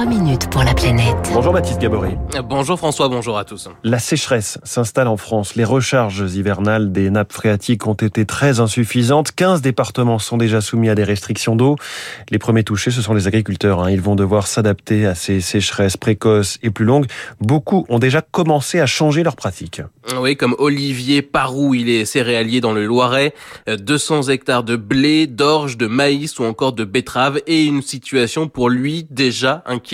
3 minutes pour la planète. Bonjour Baptiste Gabory. Bonjour François, bonjour à tous. La sécheresse s'installe en France. Les recharges hivernales des nappes phréatiques ont été très insuffisantes. 15 départements sont déjà soumis à des restrictions d'eau. Les premiers touchés, ce sont les agriculteurs. Hein. Ils vont devoir s'adapter à ces sécheresses précoces et plus longues. Beaucoup ont déjà commencé à changer leurs pratiques. Oui, comme Olivier Parou, il est céréalier dans le Loiret. 200 hectares de blé, d'orge, de maïs ou encore de betteraves et une situation pour lui déjà inquiétante.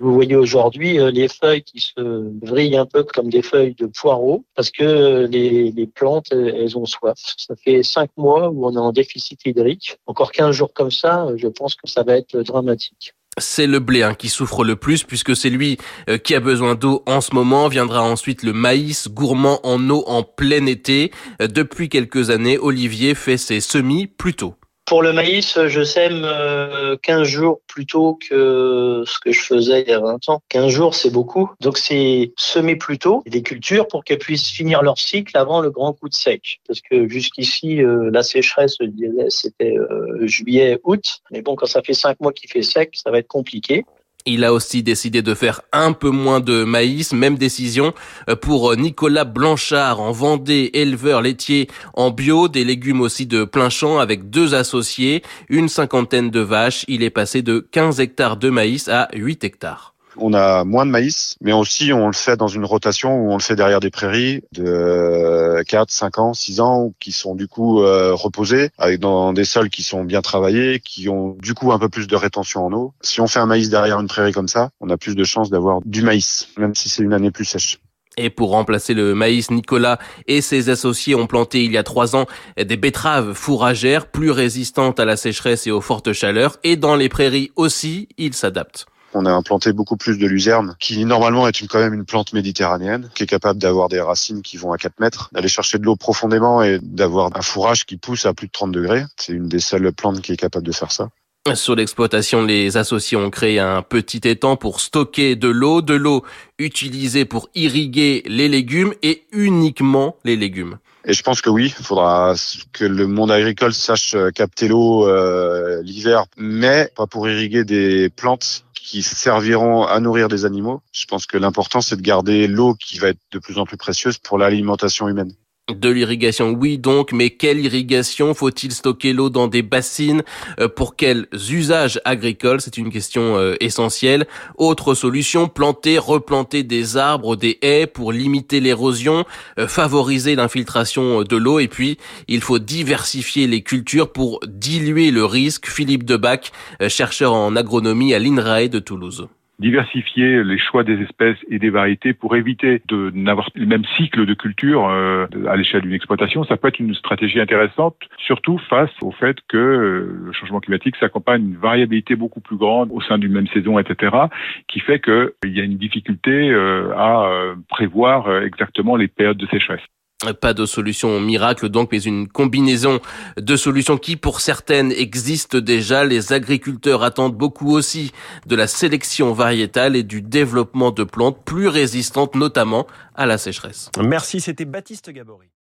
Vous voyez aujourd'hui euh, les feuilles qui se vrillent un peu comme des feuilles de poireaux parce que euh, les, les, plantes, elles ont soif. Ça fait cinq mois où on est en déficit hydrique. Encore 15 jours comme ça, je pense que ça va être dramatique. C'est le blé hein, qui souffre le plus puisque c'est lui euh, qui a besoin d'eau en ce moment. Viendra ensuite le maïs gourmand en eau en plein été. Depuis quelques années, Olivier fait ses semis plus tôt. Pour le maïs, je sème 15 euh, jours plus tôt que ce que je faisais il y a 20 ans. 15 jours, c'est beaucoup. Donc, c'est semer plus tôt des cultures pour qu'elles puissent finir leur cycle avant le grand coup de sec. Parce que jusqu'ici, euh, la sécheresse, je disais, c'était euh, juillet, août. Mais bon, quand ça fait 5 mois qu'il fait sec, ça va être compliqué. Il a aussi décidé de faire un peu moins de maïs. Même décision euh, pour Nicolas Blanchard en Vendée, éleveur laitier en bio, des légumes aussi de plein champ avec deux associés, une cinquantaine de vaches. Il est passé de 15 hectares de maïs à 8 hectares on a moins de maïs, mais aussi on le fait dans une rotation où on le fait derrière des prairies de 4, 5 ans, 6 ans, qui sont du coup euh, reposées, avec dans des sols qui sont bien travaillés, qui ont du coup un peu plus de rétention en eau. Si on fait un maïs derrière une prairie comme ça, on a plus de chances d'avoir du maïs, même si c'est une année plus sèche. Et pour remplacer le maïs, Nicolas et ses associés ont planté il y a trois ans des betteraves fourragères plus résistantes à la sécheresse et aux fortes chaleurs. Et dans les prairies aussi, ils s'adaptent. On a implanté beaucoup plus de luzerne, qui normalement est quand même une plante méditerranéenne, qui est capable d'avoir des racines qui vont à 4 mètres, d'aller chercher de l'eau profondément et d'avoir un fourrage qui pousse à plus de 30 degrés. C'est une des seules plantes qui est capable de faire ça. Sur l'exploitation, les associés ont créé un petit étang pour stocker de l'eau, de l'eau utilisée pour irriguer les légumes et uniquement les légumes. Et je pense que oui, il faudra que le monde agricole sache capter l'eau euh, l'hiver, mais pas pour irriguer des plantes qui serviront à nourrir des animaux. Je pense que l'important, c'est de garder l'eau qui va être de plus en plus précieuse pour l'alimentation humaine. De l'irrigation, oui donc, mais quelle irrigation Faut-il stocker l'eau dans des bassines euh, Pour quels usages agricoles? C'est une question euh, essentielle. Autre solution, planter, replanter des arbres, des haies pour limiter l'érosion, euh, favoriser l'infiltration de l'eau et puis il faut diversifier les cultures pour diluer le risque. Philippe Debac, chercheur en agronomie à l'INRAE de Toulouse diversifier les choix des espèces et des variétés pour éviter de n'avoir le même cycle de culture euh, à l'échelle d'une exploitation, ça peut être une stratégie intéressante, surtout face au fait que euh, le changement climatique s'accompagne d'une variabilité beaucoup plus grande au sein d'une même saison, etc., qui fait qu'il y a une difficulté euh, à prévoir exactement les périodes de sécheresse. Pas de solution miracle donc, mais une combinaison de solutions qui, pour certaines, existent déjà. Les agriculteurs attendent beaucoup aussi de la sélection variétale et du développement de plantes plus résistantes, notamment à la sécheresse. Merci, c'était Baptiste Gabory.